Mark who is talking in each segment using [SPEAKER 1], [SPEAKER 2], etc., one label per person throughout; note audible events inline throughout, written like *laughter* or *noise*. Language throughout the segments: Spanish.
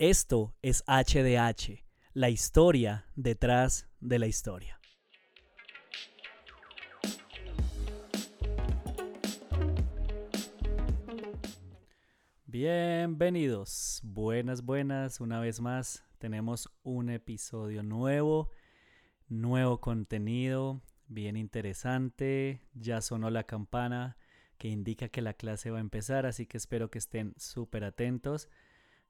[SPEAKER 1] Esto es HDH, la historia detrás de la historia. Bienvenidos, buenas, buenas, una vez más tenemos un episodio nuevo, nuevo contenido, bien interesante, ya sonó la campana que indica que la clase va a empezar, así que espero que estén súper atentos.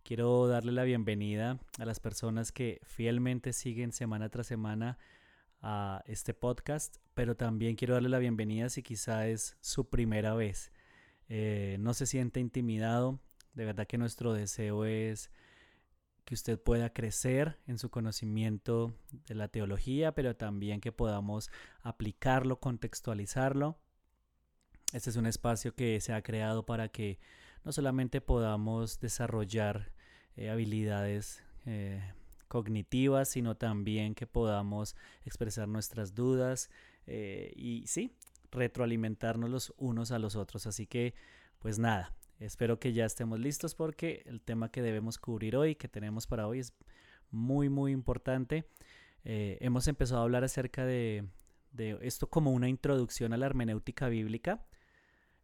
[SPEAKER 1] Quiero darle la bienvenida a las personas que fielmente siguen semana tras semana a este podcast, pero también quiero darle la bienvenida si quizá es su primera vez. Eh, no se siente intimidado, de verdad que nuestro deseo es que usted pueda crecer en su conocimiento de la teología, pero también que podamos aplicarlo, contextualizarlo. Este es un espacio que se ha creado para que no solamente podamos desarrollar eh, habilidades eh, cognitivas, sino también que podamos expresar nuestras dudas eh, y sí, retroalimentarnos los unos a los otros. Así que, pues nada, espero que ya estemos listos porque el tema que debemos cubrir hoy, que tenemos para hoy, es muy, muy importante. hemos empezado a hablar acerca de, de, esto como una introducción a la hermenéutica bíblica.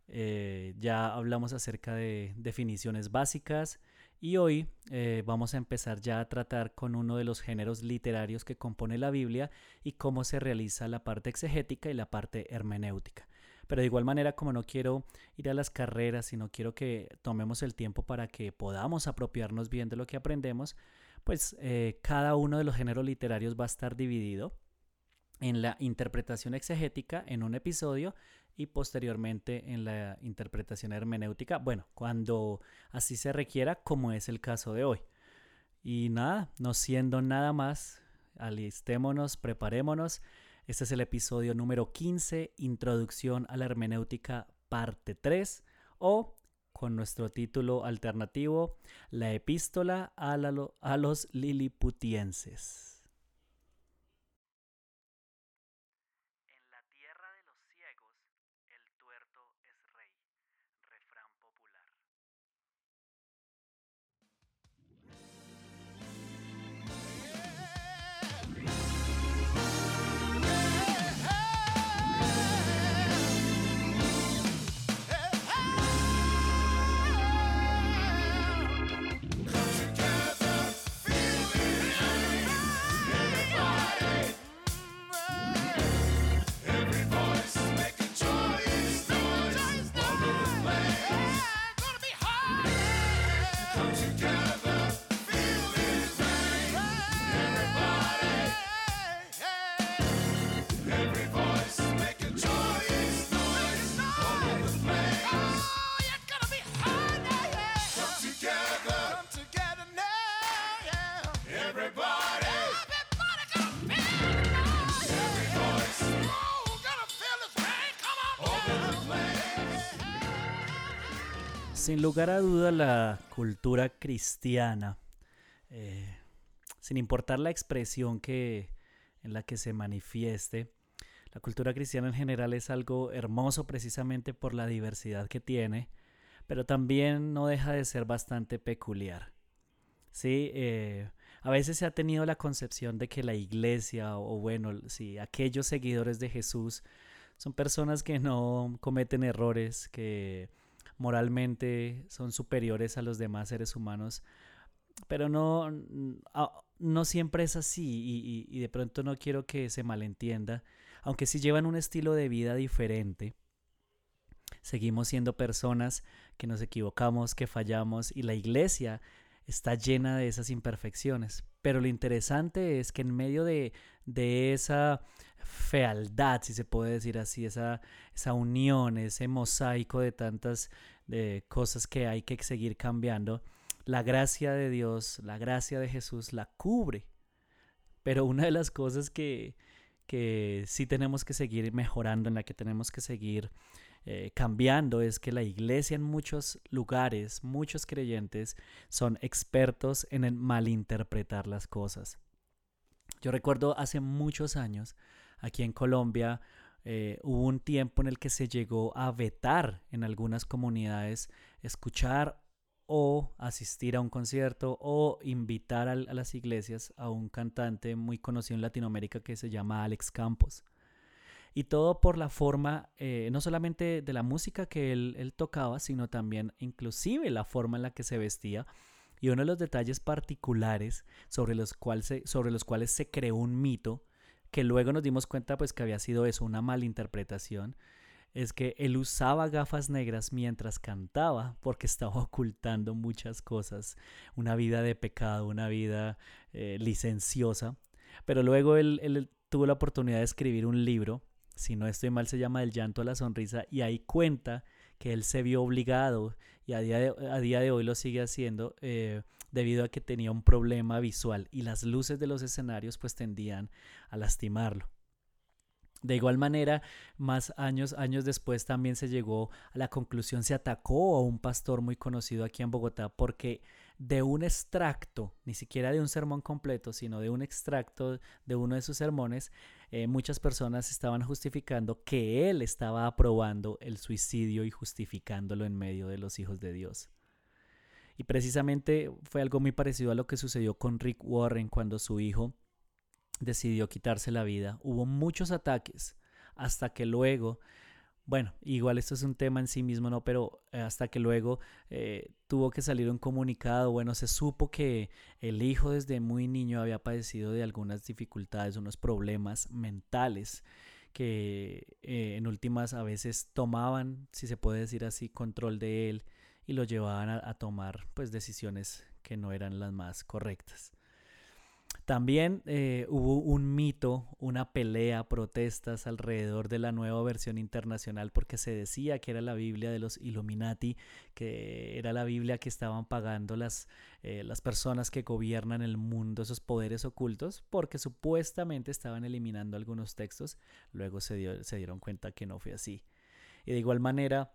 [SPEAKER 1] ya hablamos acerca de definiciones básicas, y hoy eh, vamos a empezar ya a tratar con uno de los géneros literarios que compone la Biblia y cómo se realiza la parte exegética y la parte hermenéutica. Pero de igual manera, como no quiero ir a las carreras, sino quiero que tomemos el tiempo para que podamos apropiarnos bien de lo que aprendemos, pues eh, cada uno de los géneros literarios va a estar dividido en la interpretación exegética en un episodio y posteriormente en la interpretación hermenéutica, bueno, cuando así se requiera, como es el caso de hoy. Y nada, no siendo nada más, alistémonos, preparémonos. Este es el episodio número 15, Introducción a la Hermenéutica, parte 3, o con nuestro título alternativo, La epístola a, a los liliputienses. Sin lugar a duda la cultura cristiana, eh, sin importar la expresión que, en la que se manifieste, la cultura cristiana en general es algo hermoso precisamente por la diversidad que tiene, pero también no deja de ser bastante peculiar. Sí, eh, a veces se ha tenido la concepción de que la iglesia o bueno, sí, aquellos seguidores de Jesús son personas que no cometen errores, que moralmente son superiores a los demás seres humanos, pero no, no siempre es así y, de pronto no quiero que se malentienda, aunque si llevan un estilo de vida diferente. Seguimos siendo personas que nos equivocamos, que fallamos y la iglesia está llena de esas imperfecciones. Pero lo interesante es que en medio de, de esa fealdad, si se puede decir así, esa, esa unión, ese mosaico de tantas de cosas que hay que seguir cambiando, la gracia de Dios, la gracia de Jesús la cubre. Pero una de las cosas que, que sí tenemos que seguir mejorando, en la que tenemos que seguir eh, cambiando, es que la iglesia en muchos lugares, muchos creyentes son expertos en el malinterpretar las cosas. Yo recuerdo hace muchos años, aquí en Colombia, eh, hubo un tiempo en el que se llegó a vetar en algunas comunidades escuchar o asistir a un concierto o invitar a, las iglesias a un cantante muy conocido en Latinoamérica que se llama Alex Campos. Y todo por la forma, eh, no solamente de la música que él, tocaba, sino también inclusive la forma en la que se vestía. Y uno de los detalles particulares sobre los, se, sobre los cuales se creó un mito, que luego nos dimos cuenta pues que había sido eso, una malinterpretación, es que él usaba gafas negras mientras cantaba porque estaba *laughs* ocultando muchas cosas, una vida de pecado, una vida eh, licenciosa. Pero luego él, tuvo la oportunidad de escribir un libro, si no estoy mal se llama El llanto a la sonrisa, y ahí cuenta que él se vio obligado, y a día de, a día de hoy lo sigue haciendo, eh, debido a que tenía un problema visual y las luces de los escenarios pues tendían a lastimarlo. De igual manera, más años, años después también se llegó a la conclusión, se atacó a un pastor muy conocido aquí en Bogotá porque de un extracto, ni siquiera de un sermón completo, sino de un extracto de uno de sus sermones, eh, muchas personas estaban justificando que él estaba aprobando el suicidio y justificándolo en medio de los hijos de Dios. Y precisamente fue algo muy parecido a lo que sucedió con Rick Warren cuando su hijo decidió quitarse la vida. Hubo muchos ataques hasta que luego, bueno, igual esto es un tema en sí mismo, ¿no? Pero eh, hasta que luego eh, tuvo que salir un comunicado, bueno, se supo que el hijo desde muy niño había padecido de algunas dificultades, unos problemas mentales que eh, en últimas a veces tomaban, si se puede decir así, control de él y lo llevaban a, a tomar pues decisiones que no eran las más correctas. También eh, hubo un mito, una pelea, protestas alrededor de la nueva versión internacional porque se decía que era la Biblia de los Illuminati, que era la Biblia que estaban pagando las, eh, las personas que gobiernan el mundo, esos poderes ocultos, porque supuestamente estaban eliminando algunos textos. Luego se, se dieron cuenta que no fue así. Y de igual manera,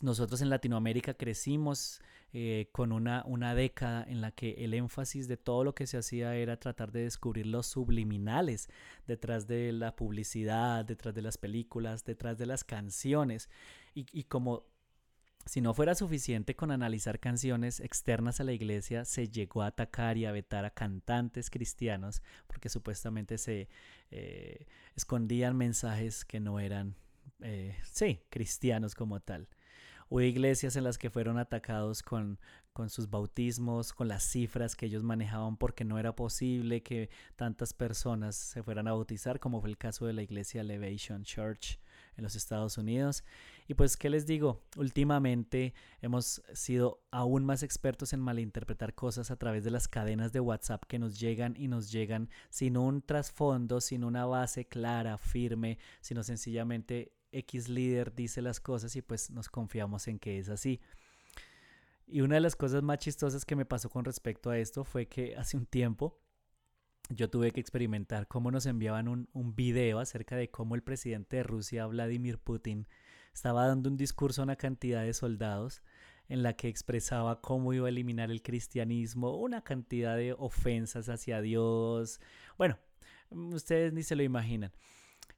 [SPEAKER 1] nosotros en Latinoamérica crecimos eh, con una, una década en la que el énfasis de todo lo que se hacía era tratar de descubrir los subliminales detrás de la publicidad, detrás de las películas, detrás de las canciones. Y, y como si no fuera suficiente con analizar canciones externas a la iglesia, se llegó a atacar y a vetar a cantantes cristianos porque supuestamente se eh, escondían mensajes que no eran, eh, sí, cristianos como tal. Hubo iglesias en las que fueron atacados con, con sus bautismos, con las cifras que ellos manejaban porque no era posible que tantas personas se fueran a bautizar, como fue el caso de la iglesia Elevation Church en los Estados Unidos. Y pues, ¿qué les digo? Últimamente hemos sido aún más expertos en malinterpretar cosas a través de las cadenas de WhatsApp que nos llegan y nos llegan sin un trasfondo, sin una base clara, firme, sino sencillamente X líder dice las cosas y pues nos confiamos en que es así. Y una de las cosas más chistosas que me pasó con respecto a esto fue que *laughs* hace un tiempo yo tuve que experimentar cómo nos enviaban un, un, video acerca de cómo el presidente de Rusia, Vladimir Putin, estaba dando un discurso a una cantidad de soldados en la que expresaba cómo iba a eliminar el cristianismo, una cantidad de ofensas hacia Dios. Bueno, ustedes ni se lo imaginan.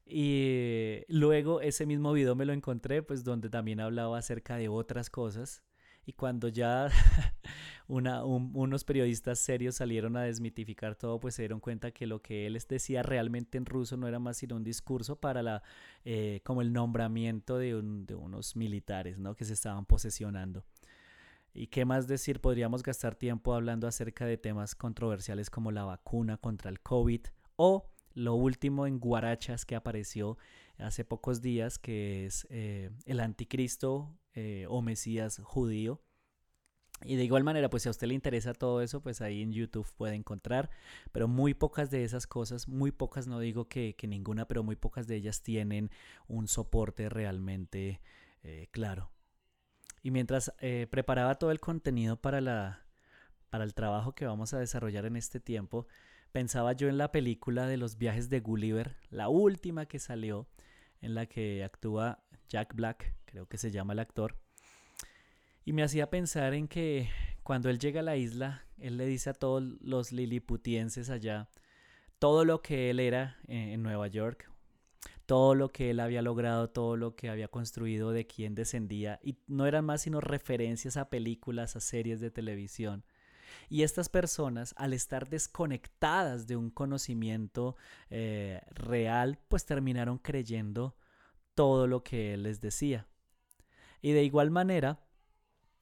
[SPEAKER 1] Y luego ese mismo video me lo encontré, pues donde también hablaba acerca de otras cosas. Y cuando ya *laughs* una, unos periodistas serios salieron a desmitificar todo, pues se dieron cuenta que lo que él decía realmente en ruso no era más sino un discurso para la, eh, como el nombramiento de, de unos militares, ¿no? Que se estaban posesionando. ¿Y qué más decir? Podríamos gastar tiempo hablando acerca de temas controversiales como la vacuna contra el COVID o lo último en Guarachas que apareció hace pocos días, que es eh, el anticristo eh, o Mesías judío. Y de igual manera, pues si a usted le interesa todo eso, pues ahí en YouTube puede encontrar, pero muy pocas de esas cosas, muy pocas, no digo que, ninguna, pero muy pocas de ellas tienen un soporte realmente eh, claro. Y mientras preparaba todo el contenido para, la, para el trabajo que vamos a desarrollar en este tiempo, pensaba yo en la película de los viajes de Gulliver, la última que salió, en la que actúa Jack Black, creo que se llama el actor, y me hacía pensar en que cuando él llega a la isla, él le dice a todos los liliputienses allá todo lo que él era en Nueva York, todo lo que él había logrado, todo lo que había construido, de quién descendía, y no eran más sino referencias a películas, a series de televisión. Y estas personas, al estar desconectadas de un conocimiento eh, real, pues terminaron creyendo todo lo que él les decía. Y de igual manera,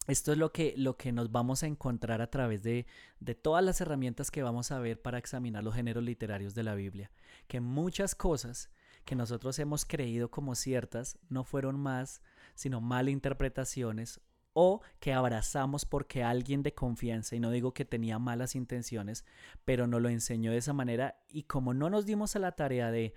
[SPEAKER 1] esto es lo que, lo que nos vamos a encontrar a través de, de, todas las herramientas que vamos a ver para examinar los géneros literarios de la Biblia. Que muchas cosas que nosotros hemos creído como ciertas no fueron más sino malinterpretaciones o que abrazamos porque alguien de confianza, y no digo que tenía malas intenciones, pero no lo enseñó de esa manera y como no nos dimos a la tarea de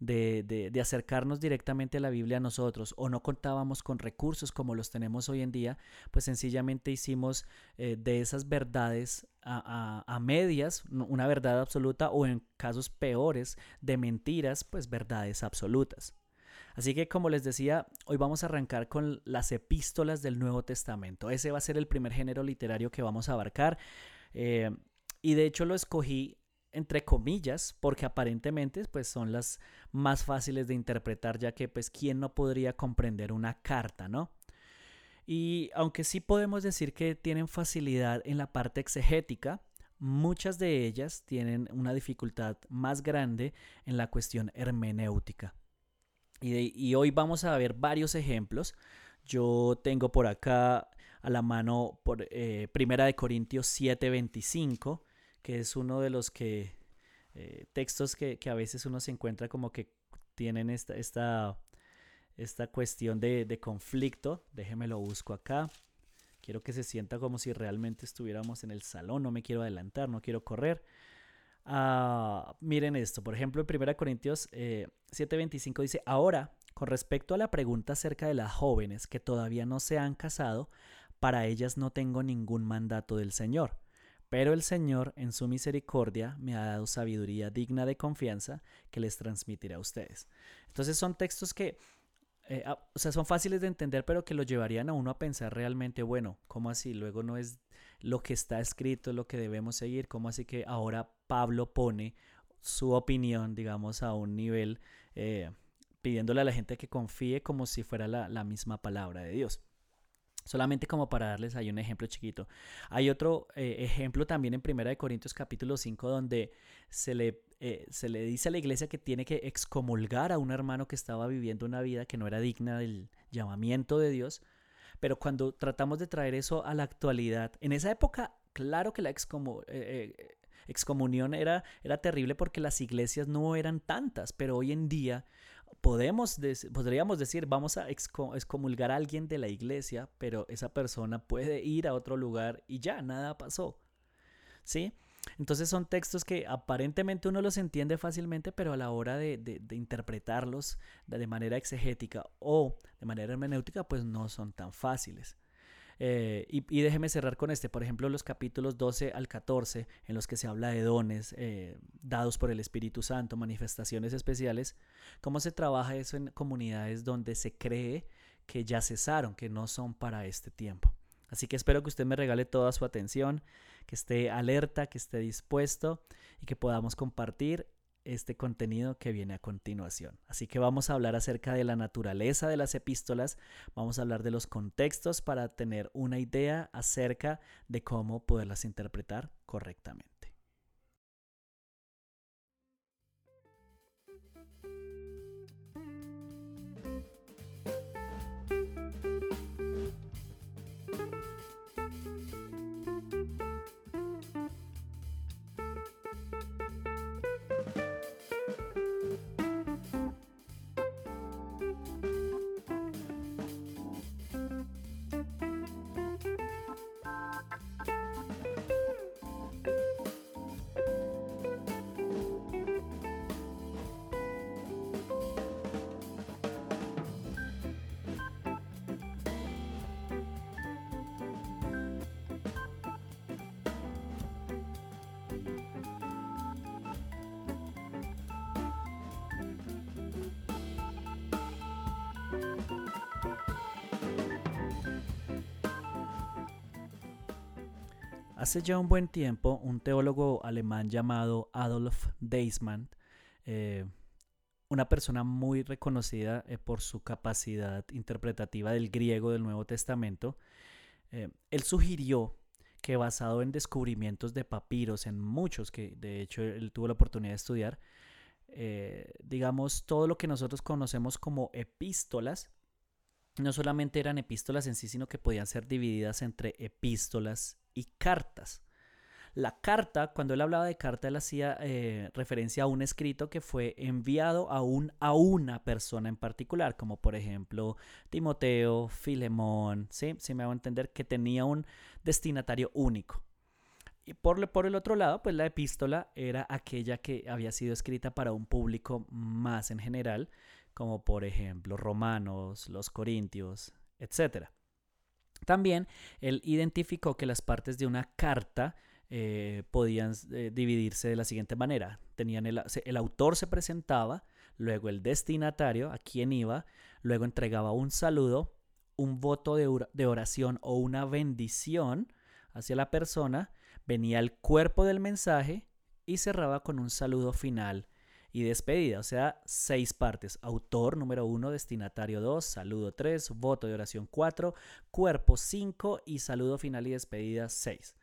[SPEAKER 1] de, de, acercarnos directamente a la Biblia a nosotros o no contábamos con recursos como los tenemos hoy en día, pues sencillamente hicimos eh, de esas verdades a, a, medias, una verdad absoluta o en casos peores de mentiras, pues verdades absolutas. Así que como les decía, hoy vamos a arrancar con las epístolas del Nuevo Testamento. Ese va a ser el primer género literario que vamos a abarcar. Eh, y de hecho lo escogí entre comillas, porque aparentemente pues son las más fáciles de interpretar, ya que pues quién no podría comprender una carta, ¿no? Y aunque sí podemos decir que tienen facilidad en la parte exegética, muchas de ellas tienen una dificultad más grande en la cuestión hermenéutica. Y, hoy vamos a ver varios ejemplos. Yo tengo por acá a la mano por eh, Primera de Corintios 7:25 que es uno de los que eh, textos que, a veces uno se encuentra como que tienen esta, esta, esta cuestión de, conflicto. Déjeme lo busco acá. Quiero que se sienta como si realmente estuviéramos en el salón. No me quiero adelantar, no quiero correr. Ah, miren esto, por ejemplo, en 1 Corintios 7:25 eh, dice, ahora, con respecto a la pregunta acerca de las jóvenes que todavía no se han casado, para ellas no tengo ningún mandato del Señor pero el Señor, en su misericordia, me ha dado sabiduría digna de confianza que les transmitiré a ustedes. Entonces son textos que, eh, ah, o sea, son fáciles de entender, pero que lo llevarían a uno a pensar realmente, bueno, ¿cómo así? Luego no es lo que está escrito lo que debemos seguir, ¿cómo así que ahora Pablo pone su opinión, digamos, a un nivel, eh, pidiéndole a la gente que confíe como si fuera la misma palabra de Dios? Solamente como para darles ahí un ejemplo chiquito. Hay otro eh, ejemplo también en 1 Corintios capítulo 5 donde se le, eh, se le dice a la iglesia que tiene que excomulgar a un hermano que estaba viviendo una vida que no era digna del llamamiento de Dios. Pero cuando tratamos de traer eso a la actualidad, en esa época, claro que la eh, excomunión era, era terrible porque las iglesias no eran tantas, pero hoy en día podemos podríamos decir, vamos a excomulgar a alguien de la iglesia, pero esa persona puede ir a otro lugar y ya, nada pasó. ¿Sí? Entonces son textos que aparentemente uno los entiende fácilmente, pero a la hora de, de interpretarlos de manera exegética o de manera hermenéutica, pues no son tan fáciles. Eh, y, déjeme cerrar con este, por ejemplo, los capítulos 12 al 14, en los que se habla de dones eh, dados por el Espíritu Santo, manifestaciones especiales, cómo se trabaja eso en comunidades donde se cree que ya cesaron, que no son para este tiempo. Así que espero que usted me regale toda su atención, que esté alerta, que esté dispuesto y que podamos compartir este contenido que viene a continuación. Así que vamos a hablar acerca de la naturaleza de las epístolas, vamos a hablar de los contextos para tener una idea acerca de cómo poderlas interpretar correctamente. Hace ya un buen tiempo, un teólogo alemán llamado Adolf Deismann, eh, una persona muy reconocida eh, por su capacidad interpretativa del griego del Nuevo Testamento, eh, él sugirió que basado en descubrimientos de papiros, en muchos que de hecho él tuvo la oportunidad de estudiar, digamos, todo lo que nosotros conocemos como epístolas, no solamente eran epístolas en sí, sino que podían ser divididas entre epístolas y cartas. La carta, cuando él hablaba de carta, él hacía eh, referencia a un escrito que fue enviado a, un, a una persona en particular, como por ejemplo Timoteo, Filemón, ¿sí? Si me hago entender que tenía un destinatario único. Y por, por, el otro lado, pues la epístola era aquella que había sido escrita para un público más en general, como por ejemplo Romanos, los Corintios, etc. También él identificó que las partes de una carta eh, podían eh, dividirse de la siguiente manera. Tenían el, el, autor se presentaba, luego el destinatario, a quien iba, luego entregaba un saludo, un voto de, de oración o una bendición hacia la persona, venía el cuerpo del mensaje y cerraba con un saludo final y despedida, o sea, seis partes. Autor número uno, destinatario dos, saludo tres, voto de oración cuatro, cuerpo cinco y saludo final y despedida seis.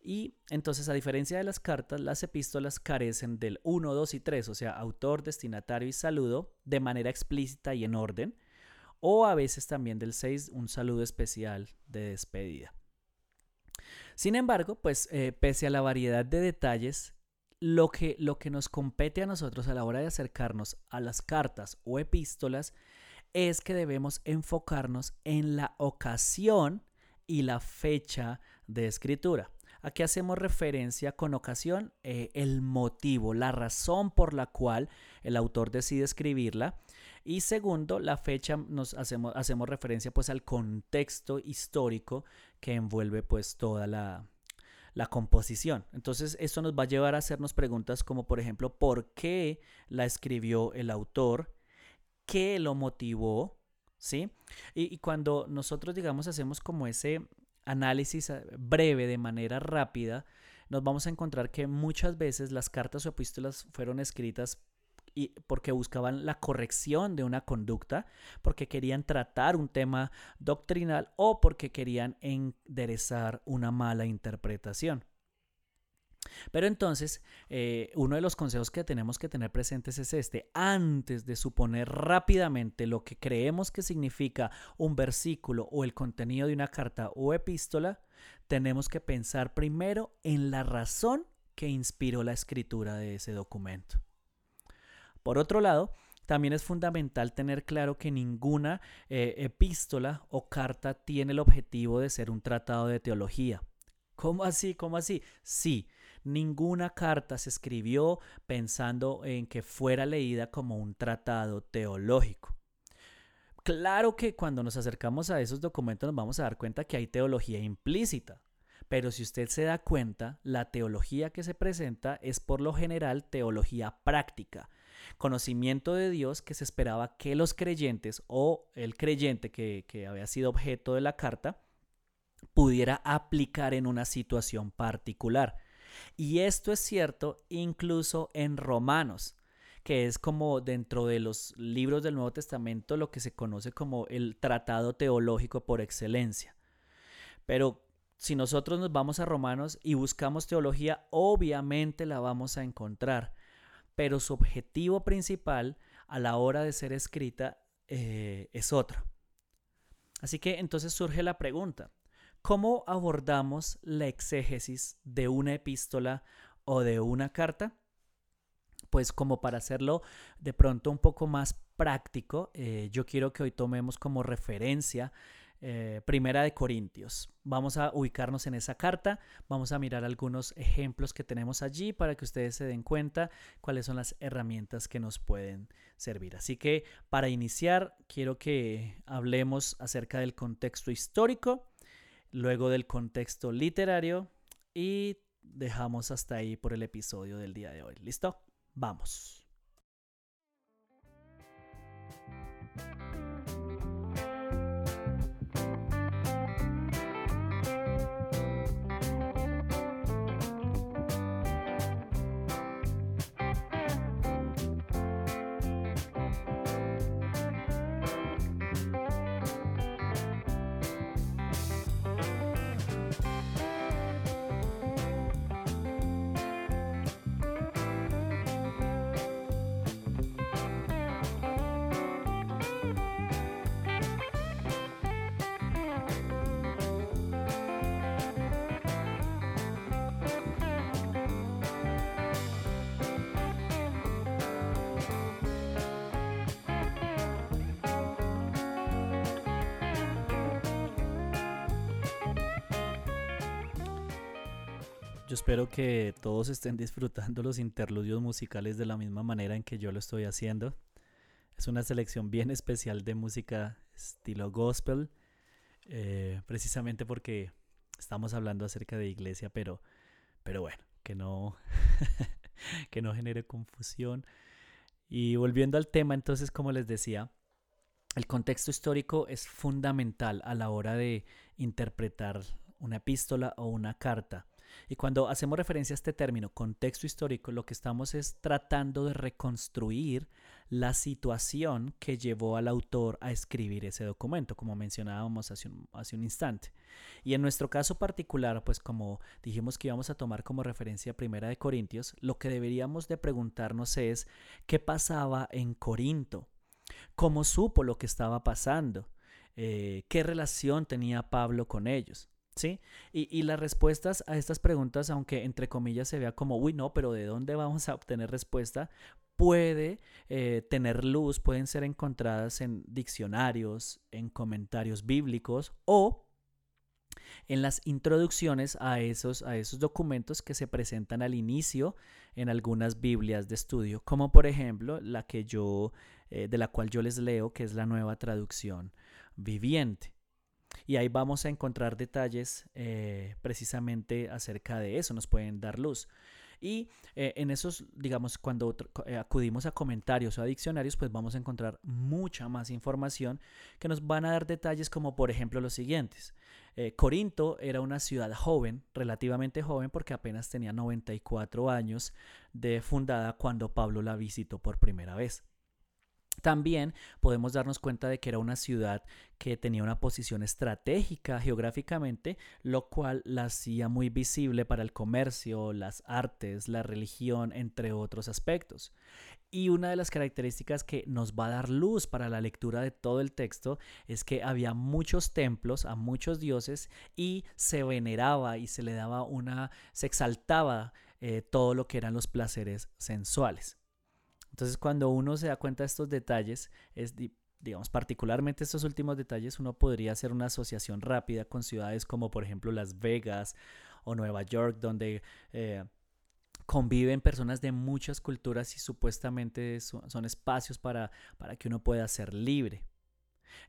[SPEAKER 1] Y entonces, a diferencia de las cartas, las epístolas carecen del 1, 2 y 3, o sea, autor, destinatario y saludo, de manera explícita y en orden, o a veces también del 6, un saludo especial de despedida. Sin embargo, pues eh, pese a la variedad de detalles, lo que, lo que nos compete a nosotros a la hora de acercarnos a las cartas o epístolas es que debemos enfocarnos en la ocasión y la fecha de escritura. Aquí hacemos referencia con ocasión eh, el motivo, la razón por la cual el autor decide escribirla. Y segundo, la fecha nos hacemos, hacemos referencia pues al contexto histórico que envuelve pues toda la, la composición. Entonces, esto nos va a llevar a hacernos preguntas como, por ejemplo, ¿por qué la escribió el autor? ¿Qué lo motivó? ¿Sí? Y, y, cuando nosotros, digamos, hacemos como ese análisis eh, breve, de manera rápida, nos vamos a encontrar que muchas veces las cartas o epístolas fueron escritas y porque buscaban la corrección de una conducta, porque querían tratar un tema doctrinal o porque querían enderezar una mala interpretación. Pero entonces, eh, uno de los consejos que tenemos que tener presentes es este. Antes de suponer rápidamente lo que creemos que significa un versículo o el contenido de una carta o epístola, tenemos que pensar primero en la razón que inspiró la escritura de ese documento. Por otro lado, también es fundamental tener claro que ninguna eh, epístola o carta tiene el objetivo de ser un tratado de teología. ¿Cómo así? ¿Cómo así? Sí, Ninguna carta se escribió pensando en que fuera leída como un tratado teológico. Claro que cuando nos acercamos a esos documentos nos vamos a dar cuenta que hay teología implícita, pero si usted se da cuenta, la teología que se presenta es por lo general teología práctica, conocimiento de Dios que se esperaba que los creyentes o el creyente que, que había sido objeto de la carta pudiera aplicar en una situación particular. Y esto es cierto incluso en Romanos, que es como dentro de los libros del Nuevo Testamento lo que se conoce como el tratado teológico por excelencia. Pero si nosotros nos vamos a Romanos y buscamos teología, obviamente la vamos a encontrar, pero su objetivo principal a la hora de ser escrita eh, es otro. Así que entonces surge la pregunta, ¿Cómo abordamos la exégesis de una epístola o de una carta? Pues como para hacerlo de pronto un poco más práctico, eh, yo quiero que hoy tomemos como referencia eh, Primera de Corintios. Vamos a ubicarnos en esa carta, vamos a mirar algunos ejemplos que tenemos allí para que ustedes se den cuenta cuáles son las herramientas que nos pueden servir. Así que para iniciar, quiero que hablemos acerca del contexto histórico luego del contexto literario y dejamos hasta ahí por el episodio del día de hoy. ¿Listo? Vamos. Espero que todos estén disfrutando los interludios musicales de la misma manera en que yo lo estoy haciendo. Es una selección bien especial de música estilo gospel, eh, precisamente porque estamos hablando acerca de iglesia, pero, pero bueno, que no, *laughs* que no genere confusión. Y volviendo al tema, entonces, como les decía, el contexto histórico es fundamental a la hora de interpretar una epístola o una carta. Y cuando hacemos referencia a este término, contexto histórico, lo que estamos es tratando de reconstruir la situación que llevó al autor a escribir ese documento, como mencionábamos hace un, hace un instante. Y en nuestro caso particular, pues como dijimos que íbamos a tomar como referencia Primera de Corintios, lo que deberíamos de preguntarnos es qué pasaba en Corinto, cómo supo lo que estaba pasando, eh, qué relación tenía Pablo con ellos. ¿Sí? Y, las respuestas a estas preguntas, aunque entre comillas se vea como, uy, no, pero ¿de dónde vamos a obtener respuesta? Puede eh, tener luz, pueden ser encontradas en diccionarios, en comentarios bíblicos o en las introducciones a esos, a esos documentos que se presentan al inicio en algunas Biblias de estudio, como por ejemplo la que yo, eh, de la cual yo les leo, que es la nueva traducción viviente. Y ahí vamos a encontrar detalles eh, precisamente acerca de eso, nos pueden dar luz. Y eh, en esos, digamos, cuando eh, acudimos a comentarios o a diccionarios, pues vamos a encontrar mucha más información que nos van a dar detalles como por ejemplo los siguientes. Corinto era una ciudad joven, relativamente joven, porque apenas tenía 94 años de fundada cuando Pablo la visitó por primera vez. También podemos darnos cuenta de que era una ciudad que tenía una posición estratégica geográficamente, lo cual la hacía muy visible para el comercio, las artes, la religión, entre otros aspectos. Y una de las características que nos va a dar luz para la lectura de todo el texto es que había muchos templos a muchos dioses y se veneraba y se le daba una, se exaltaba eh, todo lo que eran los placeres sensuales. Entonces, cuando uno se da cuenta de estos detalles, es, digamos, particularmente estos últimos detalles, uno podría hacer una asociación rápida con ciudades como, por ejemplo, Las Vegas o Nueva York, donde eh, conviven personas de muchas culturas y supuestamente son, espacios para, para que uno pueda ser libre.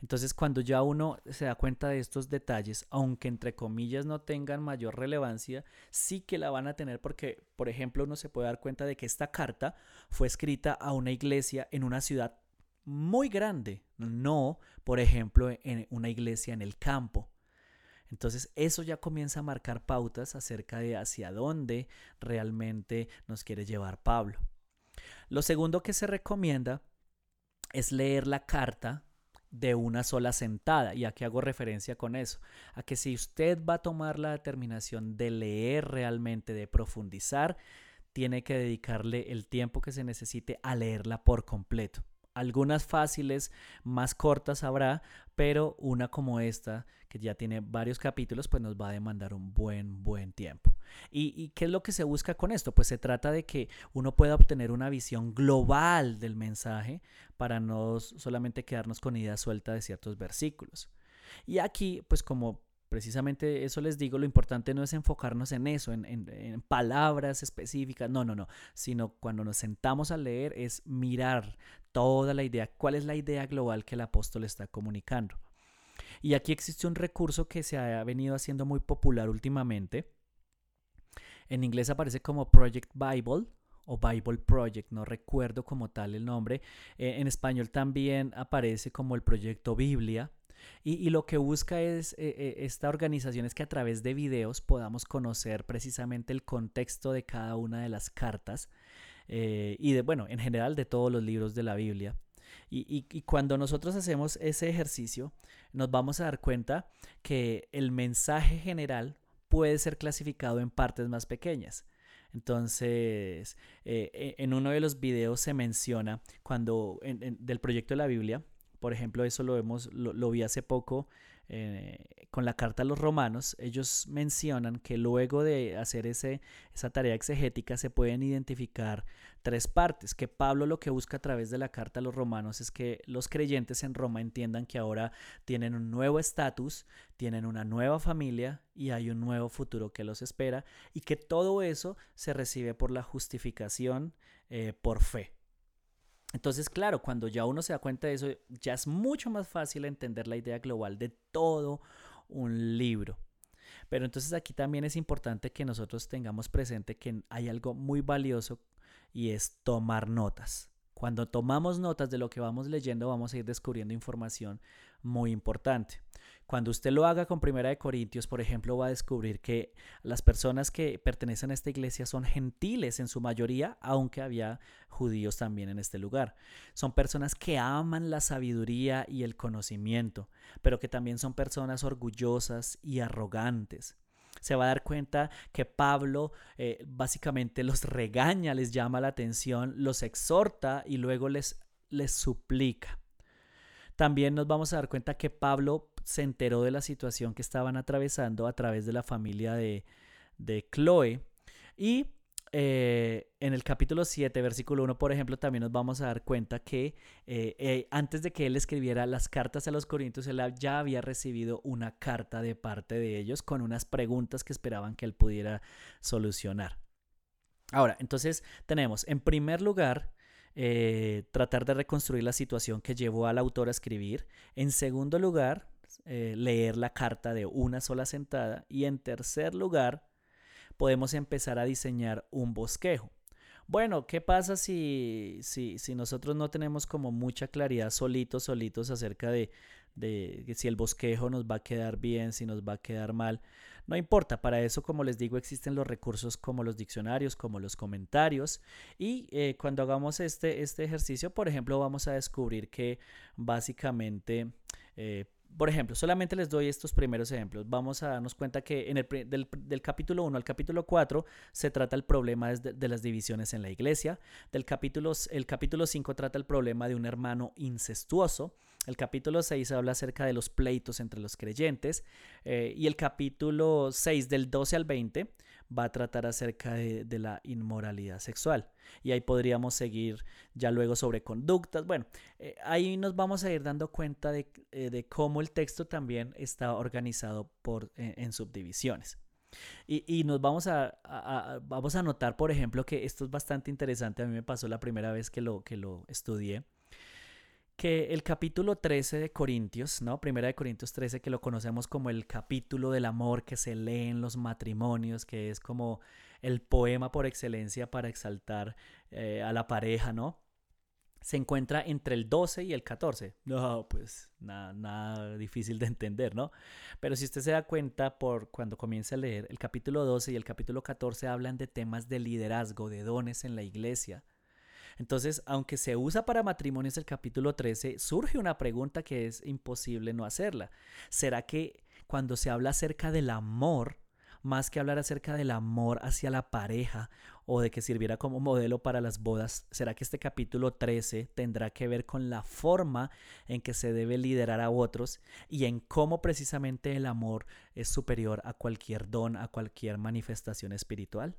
[SPEAKER 1] Entonces, cuando ya uno se da cuenta de estos detalles, aunque entre comillas no tengan mayor relevancia, sí que la van a tener porque, por ejemplo, uno se puede dar cuenta de que esta carta fue escrita a una iglesia en una ciudad muy grande, no, por ejemplo, en una iglesia en el campo. Entonces eso ya comienza a marcar pautas acerca de hacia dónde realmente nos quiere llevar Pablo. Lo segundo que se recomienda es leer la carta de una sola sentada. ¿Y a hago referencia con eso? A que si usted va a tomar la determinación de leer realmente, de profundizar, tiene que dedicarle el tiempo que se necesite a leerla por completo. Algunas fáciles, más cortas habrá, pero una como esta, que ya tiene varios capítulos, pues nos va a demandar un buen, buen tiempo. ¿Y, qué es lo que se busca con esto? Pues se trata de que uno pueda obtener una visión global del mensaje para no solamente quedarnos con ideas sueltas de ciertos versículos. Y aquí, pues como precisamente eso les digo, lo importante no es enfocarnos en eso, en, palabras específicas, no, no, no, sino cuando nos sentamos a leer es mirar toda la idea, cuál es la idea global que el apóstol está comunicando. Y aquí existe un recurso que se ha venido haciendo muy popular últimamente. En inglés aparece como Project Bible o Bible Project, no recuerdo como tal el nombre. Eh, en español también aparece como el proyecto Biblia y, lo que busca es eh, eh, esta organización es que a través de videos podamos conocer precisamente el contexto de cada una de las cartas eh, y de, bueno, en general de todos los libros de la Biblia. Y, y, cuando nosotros hacemos ese ejercicio, nos vamos a dar cuenta que el mensaje general puede ser clasificado en partes más pequeñas. Entonces, e, en uno de los videos se menciona cuando del proyecto de la Biblia, por ejemplo, eso lo vemos, lo, vi hace poco eh, con la carta a los romanos, ellos mencionan que luego de hacer ese, esa tarea exegética se pueden identificar tres partes, que Pablo lo que busca a través de la carta a los romanos es que los creyentes en Roma entiendan que ahora tienen un nuevo estatus, tienen una nueva familia y hay un nuevo futuro que los espera y que todo eso se recibe por la justificación eh, por fe. Entonces, claro, cuando ya uno se da cuenta de eso, ya es mucho más fácil entender la idea global de todo un libro. Pero entonces aquí también es importante que nosotros tengamos presente que hay algo muy valioso y es tomar notas. Cuando tomamos notas de lo que vamos leyendo, vamos a ir descubriendo información muy importante. Cuando usted lo haga con Primera de Corintios, por ejemplo, va a descubrir que las personas que pertenecen a esta iglesia son gentiles en su mayoría, aunque había judíos también en este lugar. Son personas que aman la sabiduría y el conocimiento, pero que también son personas orgullosas y arrogantes se va a dar cuenta que Pablo eh, básicamente los regaña, les llama la atención, los exhorta y luego les, les suplica. También nos vamos a dar cuenta que Pablo se enteró de la situación que estaban atravesando a través de la familia de, de Chloe. Y eh, en el capítulo 7, versículo 1, por ejemplo, también nos vamos a dar cuenta que eh, eh, antes de que él escribiera las cartas a los Corintios, él ya había recibido una carta de parte de ellos con unas preguntas que esperaban que él pudiera solucionar. Ahora, entonces tenemos, en primer lugar, tratar de reconstruir la situación que llevó al autor a escribir. En segundo lugar, eh, leer la carta de una sola sentada. Y en tercer lugar, podemos empezar a diseñar un bosquejo. Bueno, ¿qué pasa si, si, si nosotros no tenemos como mucha claridad solitos, solitos acerca de, de si el bosquejo nos va a quedar bien, si nos va a quedar mal? No importa, para eso, como les digo, existen los recursos como los diccionarios, como los comentarios. Y eh, cuando hagamos este, este ejercicio, por ejemplo, vamos a descubrir que básicamente... Eh, por ejemplo, solamente les doy estos primeros ejemplos. Vamos a darnos cuenta que en el, del, capítulo 1 al capítulo 4 se trata el problema de, de, las divisiones en la iglesia. Del capítulo, el capítulo 5 trata el problema de un hermano incestuoso. El capítulo 6 habla acerca de los pleitos entre los creyentes. Eh, y el capítulo 6 del 12 al 20 va a tratar acerca de, la inmoralidad sexual. Y ahí podríamos seguir ya luego sobre conductas. Bueno, eh, ahí nos vamos a ir dando cuenta de, eh, cómo el texto también está organizado por, en, subdivisiones. Y, nos vamos a, vamos a notar, por ejemplo, que esto es bastante interesante. A mí me pasó la primera vez que lo, que lo estudié que el capítulo 13 de Corintios, ¿no? Primera de Corintios 13, que lo conocemos como el capítulo del amor que se lee en los matrimonios, que es como el poema por excelencia para exaltar eh, a la pareja, ¿no? Se encuentra entre el 12 y el 14. No, pues nada, nada difícil de entender, ¿no? Pero si usted se da cuenta por cuando comienza a leer, el capítulo 12 y el capítulo 14 hablan de temas de liderazgo, de dones en la iglesia, entonces, aunque se usa para matrimonios el capítulo 13, surge una pregunta que es imposible no hacerla. ¿Será que cuando se habla acerca del amor, más que hablar acerca del amor hacia la pareja o de que sirviera como modelo para las bodas, ¿será que este capítulo 13 tendrá que ver con la forma en que se debe liderar a otros y en cómo precisamente el amor es superior a cualquier don, a cualquier manifestación espiritual?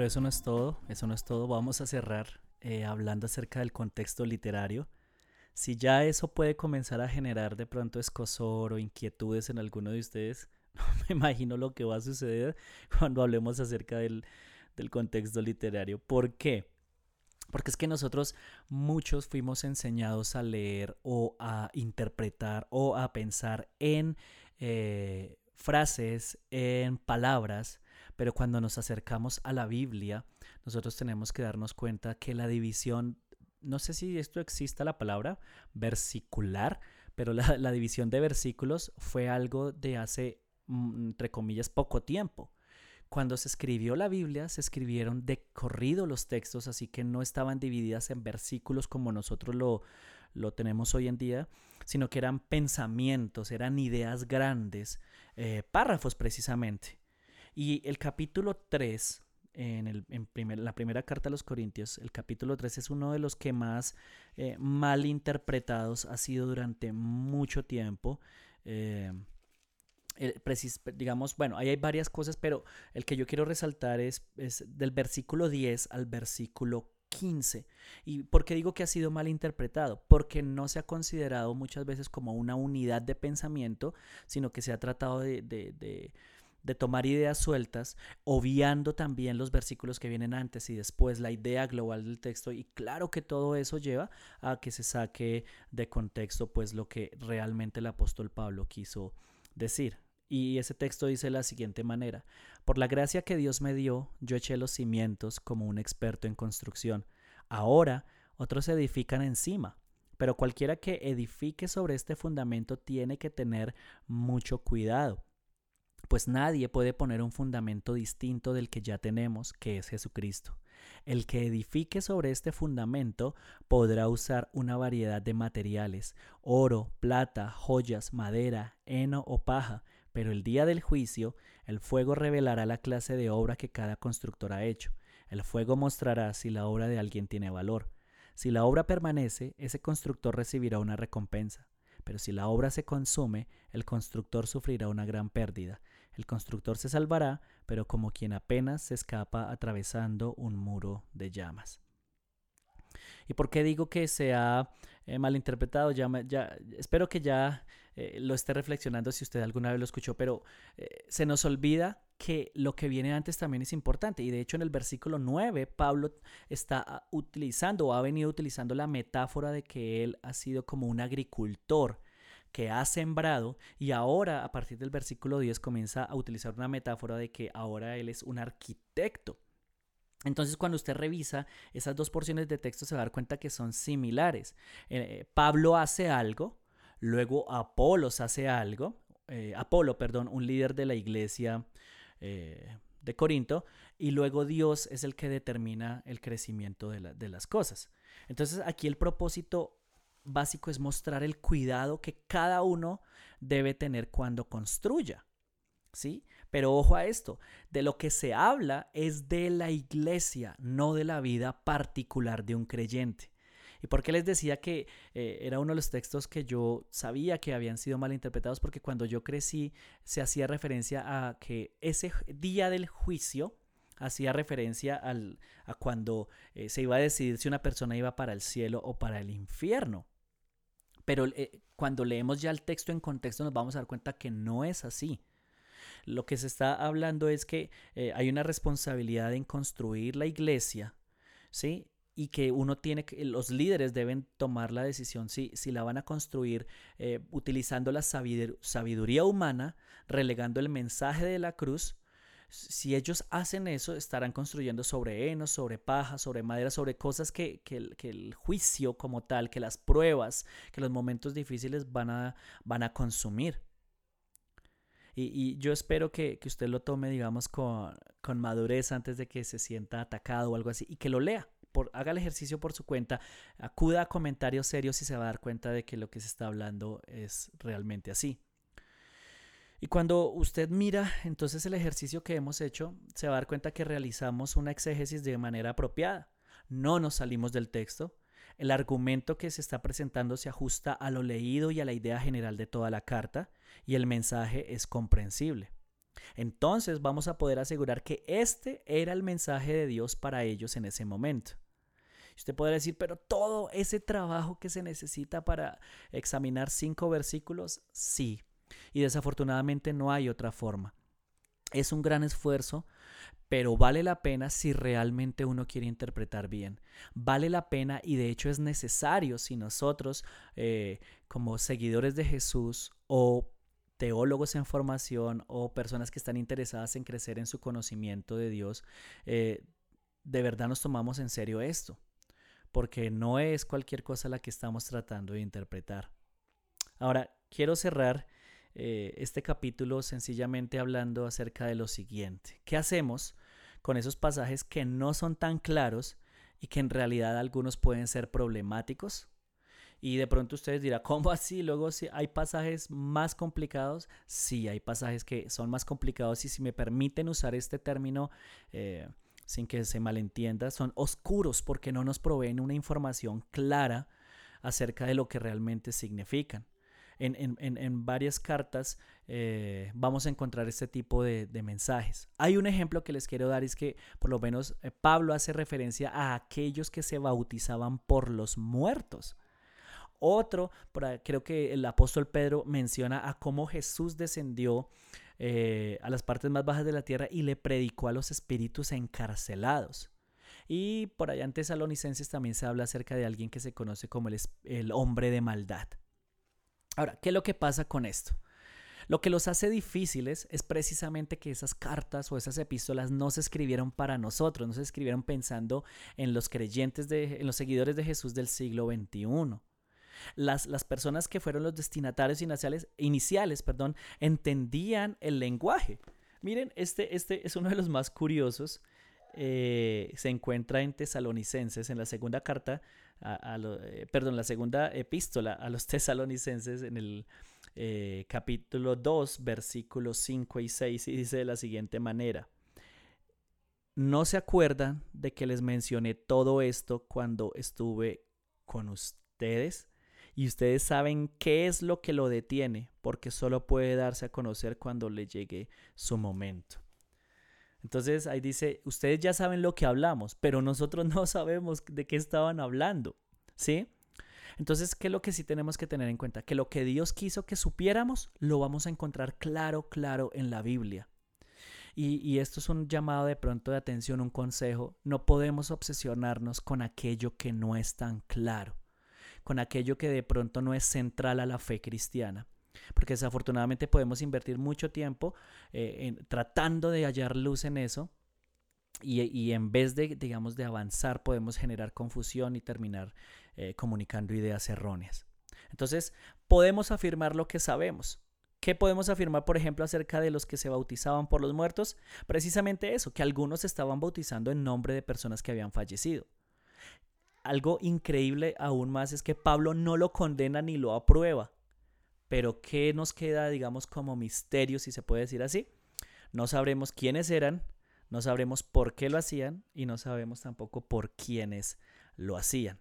[SPEAKER 1] Pero eso no es todo, eso no es todo. Vamos a cerrar eh, hablando acerca del contexto literario. Si ya eso puede comenzar a generar de pronto escosor o inquietudes en alguno de ustedes, *laughs* me imagino lo que va a suceder *laughs* cuando hablemos acerca del, del contexto literario. ¿Por qué? Porque es que nosotros muchos fuimos enseñados a leer o a interpretar o a pensar en eh, frases, en palabras, pero cuando nos acercamos a la Biblia, nosotros tenemos que darnos cuenta que la división, no sé si esto exista la palabra, versicular, pero la, división de versículos fue algo de hace, mm, entre comillas, poco tiempo. Cuando se escribió la Biblia, se escribieron de corrido los textos, así que no estaban divididas en versículos como nosotros lo, lo tenemos hoy en día, sino que eran pensamientos, eran ideas grandes, eh, párrafos precisamente. Y el capítulo 3, en, el, en la primera carta a los Corintios, el capítulo 3 es uno de los que más eh, mal interpretados ha sido durante mucho tiempo. Eh, digamos, bueno, ahí hay varias cosas, pero el que yo quiero resaltar es, es del versículo 10 al versículo 15. ¿Y por qué digo que ha sido mal interpretado? Porque no se ha considerado muchas veces como una unidad de pensamiento, sino que se ha tratado de, tomar ideas sueltas, obviando también los versículos que vienen antes y después la idea global del texto. Y claro que todo eso lleva a que se saque de contexto pues lo que realmente el apóstol Pablo quiso decir. Y ese texto dice de la siguiente manera, por la gracia que Dios me dio, yo eché los cimientos como un experto en construcción. Ahora otros edifican encima, pero cualquiera que edifique sobre este fundamento tiene que tener mucho cuidado, pues nadie puede poner un fundamento distinto del que ya tenemos, que es Jesucristo. El que edifique sobre este fundamento podrá usar una variedad de materiales, oro, plata, joyas, madera, heno o paja, pero el día del juicio el fuego revelará la clase de obra que cada constructor ha hecho. El fuego mostrará si la obra de alguien tiene valor. Si la obra permanece, ese constructor recibirá una recompensa. Pero si la obra se consume, el constructor sufrirá una gran pérdida. El constructor se salvará, pero como quien apenas se escapa atravesando un muro de llamas. ¿Y por qué digo que se ha eh, malinterpretado? Ya, espero que ya eh, lo esté reflexionando si usted alguna vez lo escuchó, pero eh, se nos olvida que lo que viene antes también es importante. Y de hecho en el versículo 9, Pablo está ah, utilizando o ha venido utilizando la metáfora de que él ha sido como un agricultor que ha sembrado y ahora a partir del versículo 10 comienza a utilizar una metáfora de que ahora él es un arquitecto. Entonces, cuando usted revisa esas dos porciones de texto, se va a dar cuenta que son similares. Eh, Pablo hace algo, luego Apolos hace algo, eh, Apolo, perdón, un líder de la iglesia eh, de Corinto, y luego Dios es el que determina el crecimiento de, de las cosas. Entonces, aquí el propósito básico es mostrar el cuidado que cada uno debe tener cuando construya. ¿Sí? Pero ojo a esto, de lo que se habla es de la iglesia, no de la vida particular de un creyente. ¿Y por qué les decía que eh, era uno de los textos que yo sabía que habían sido mal interpretados? Porque cuando yo crecí se hacía referencia a que ese día del juicio hacía referencia al, a cuando eh, se iba a decidir si una persona iba para el cielo o para el infierno. Pero eh, cuando leemos ya el texto en contexto nos vamos a dar cuenta que no es así. Lo que se está hablando es que eh, hay una responsabilidad en construir la iglesia, ¿sí? y que uno tiene que, los líderes deben tomar la decisión si, si la van a construir eh, utilizando la sabiduría humana, relegando el mensaje de la cruz. Si ellos hacen eso, estarán construyendo sobre heno, sobre paja, sobre madera, sobre cosas que, que, que, el juicio como tal, que las pruebas, que los momentos difíciles van a, van a consumir. Y, yo espero que, usted lo tome, digamos, con, madurez antes de que se sienta atacado o algo así y que lo lea. Por, haga el ejercicio por su cuenta, acuda a comentarios serios y se va a dar cuenta de que lo que se está hablando es realmente así. Y cuando usted mira entonces el ejercicio que hemos hecho, se va a dar cuenta que realizamos una exégesis de manera apropiada. No nos salimos del texto. El argumento que se está presentando se ajusta a lo leído y a la idea general de toda la carta y el mensaje es comprensible. Entonces vamos a poder asegurar que este era el mensaje de Dios para ellos en ese momento. Usted podrá decir, pero todo ese trabajo que se necesita para examinar cinco versículos, sí, Y desafortunadamente no hay otra forma. Es un gran esfuerzo, pero vale la pena si realmente uno quiere interpretar bien. Vale la pena y de hecho es necesario si nosotros eh, como seguidores de Jesús o teólogos en formación o personas que están interesadas en crecer en su conocimiento de Dios, eh, de verdad nos tomamos en serio esto, porque no es cualquier cosa la que estamos tratando de interpretar. Ahora, quiero cerrar eh, este capítulo sencillamente hablando acerca de lo siguiente. ¿Qué hacemos con esos pasajes que no son tan claros y que en realidad algunos pueden ser problemáticos? Y de pronto ustedes dirán, ¿cómo así? Luego, si hay pasajes más complicados, sí, hay pasajes que son más complicados y si me permiten usar este término eh, sin que se malentienda, son oscuros porque no nos proveen una información clara acerca de lo que realmente significan en, varias cartas eh, vamos a encontrar este tipo de, mensajes. Hay un ejemplo que les quiero dar, es que por lo menos eh, Pablo hace referencia a aquellos que se bautizaban por los muertos. Otro, creo que el apóstol Pedro menciona a cómo Jesús descendió eh, a las partes más bajas de la tierra y le predicó a los espíritus encarcelados. Y por allá en Tesalonicenses también se habla acerca de alguien que se conoce como el hombre de maldad. Ahora, ¿qué es lo que pasa con esto? Lo que los hace difíciles es precisamente que esas cartas o esas epístolas no se escribieron para nosotros, no se escribieron pensando en los creyentes, de, en los seguidores de Jesús del siglo XXI. Las, las, personas que fueron los destinatarios iniciales, iniciales perdón, entendían el lenguaje. Miren, este, este es uno de los más curiosos. Eh, se encuentra en Tesalonicenses, en la segunda carta a, eh, perdón, la segunda epístola a los *laughs* tesalonicenses en el eh, capítulo 2, versículos 5 y 6, y dice de la siguiente manera. ¿No se acuerdan de que les mencioné todo esto cuando estuve con ustedes? Y ustedes saben qué es lo que lo detiene, porque solo puede darse a conocer cuando le llegue su momento. Entonces ahí dice, ustedes ya saben lo que hablamos, pero nosotros *laughs* no sabemos de qué estaban hablando, ¿sí? Entonces, ¿qué es lo que sí tenemos que tener en cuenta? Que lo que Dios quiso que supiéramos, lo vamos a encontrar claro, claro en la Biblia. Y, esto es un llamado de pronto de atención, un consejo. No podemos obsesionarnos con aquello que no es tan claro, con aquello que de pronto no es central a la fe cristiana porque desafortunadamente podemos invertir mucho tiempo eh, tratando de hallar luz en eso y, en vez de, digamos, de avanzar podemos generar confusión y terminar eh, comunicando ideas erróneas. Entonces, podemos afirmar lo que sabemos. ¿Qué podemos afirmar, por ejemplo, acerca de los que se bautizaban por los muertos? Precisamente eso, que algunos estaban bautizando en nombre de personas que habían fallecido. Algo increíble aún más es que Pablo no lo condena ni lo aprueba. Pero ¿qué nos queda, digamos, como misterio, si se puede decir así? No sabremos quiénes eran, no sabremos por qué lo hacían y no sabemos tampoco por quiénes lo hacían.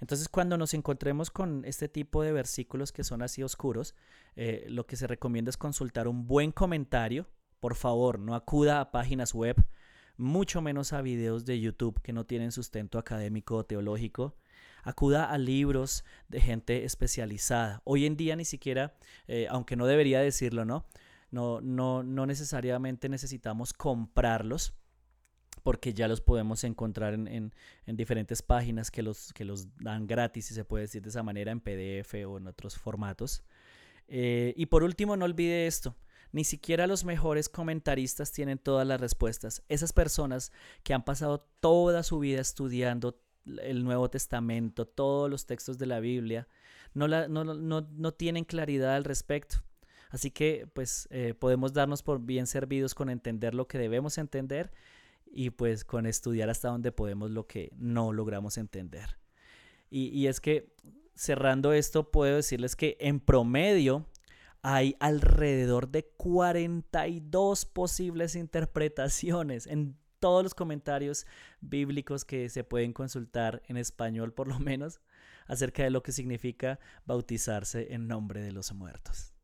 [SPEAKER 1] Entonces, cuando nos encontremos con este tipo de versículos que son así oscuros, eh, lo que se recomienda es consultar un buen comentario. Por favor, no acuda a páginas web, mucho menos a videos de YouTube que no tienen sustento académico o teológico acuda a libros de gente especializada. Hoy en día ni siquiera, eh, aunque no debería decirlo, ¿no? No, no, no necesariamente necesitamos comprarlos porque ya los podemos encontrar en, diferentes páginas que los, que los dan gratis, si se puede decir de esa manera, en PDF o en otros formatos. Eh, y por último, no olvide esto. Ni siquiera los mejores comentaristas tienen todas las respuestas. Esas personas que han pasado toda su vida estudiando el Nuevo Testamento, todos los textos de la Biblia, no, no, tienen claridad al respecto. Así que pues eh, podemos darnos por bien servidos con entender lo que debemos entender y pues con estudiar hasta donde podemos lo que no logramos entender. Y, y es que cerrando esto puedo decirles que en promedio hay alrededor de 42 posibles interpretaciones en todos los comentarios bíblicos que se pueden consultar en español por lo menos acerca de lo que significa bautizarse en nombre de los muertos.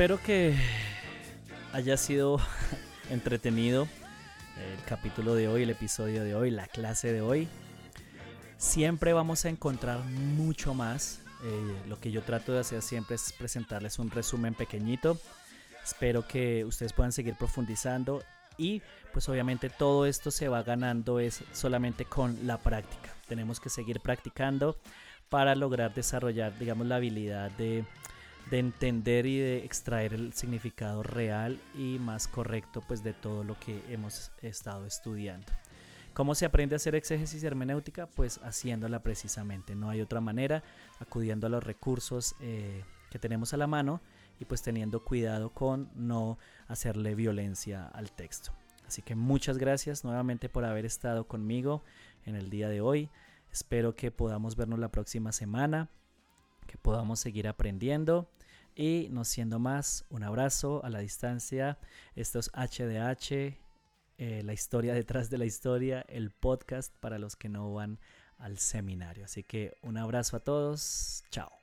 [SPEAKER 1] Espero que haya sido *laughs* entretenido el capítulo de hoy, el episodio de hoy, la clase de hoy. Siempre vamos a encontrar mucho más. Eh, lo que yo trato de hacer siempre es presentarles un resumen pequeñito. Espero que ustedes puedan seguir profundizando y pues obviamente todo esto se va ganando es solamente con la práctica. Tenemos que seguir practicando para lograr desarrollar, digamos, la habilidad de, de entender y de extraer el significado real y más correcto pues de todo lo que hemos estado estudiando. ¿Cómo se aprende a hacer exégesis hermenéutica? Pues haciéndola precisamente. No hay otra manera, acudiendo a los recursos eh, que tenemos a la mano y pues teniendo cuidado con no hacerle violencia al texto. Así que muchas gracias nuevamente por haber estado conmigo en el día de hoy. Espero que podamos vernos la próxima semana, que podamos seguir aprendiendo y no siendo más, un abrazo a la distancia. Esto es HDH, eh, la historia detrás de la historia, el podcast para los que no van al seminario. Así que un abrazo a todos, chao.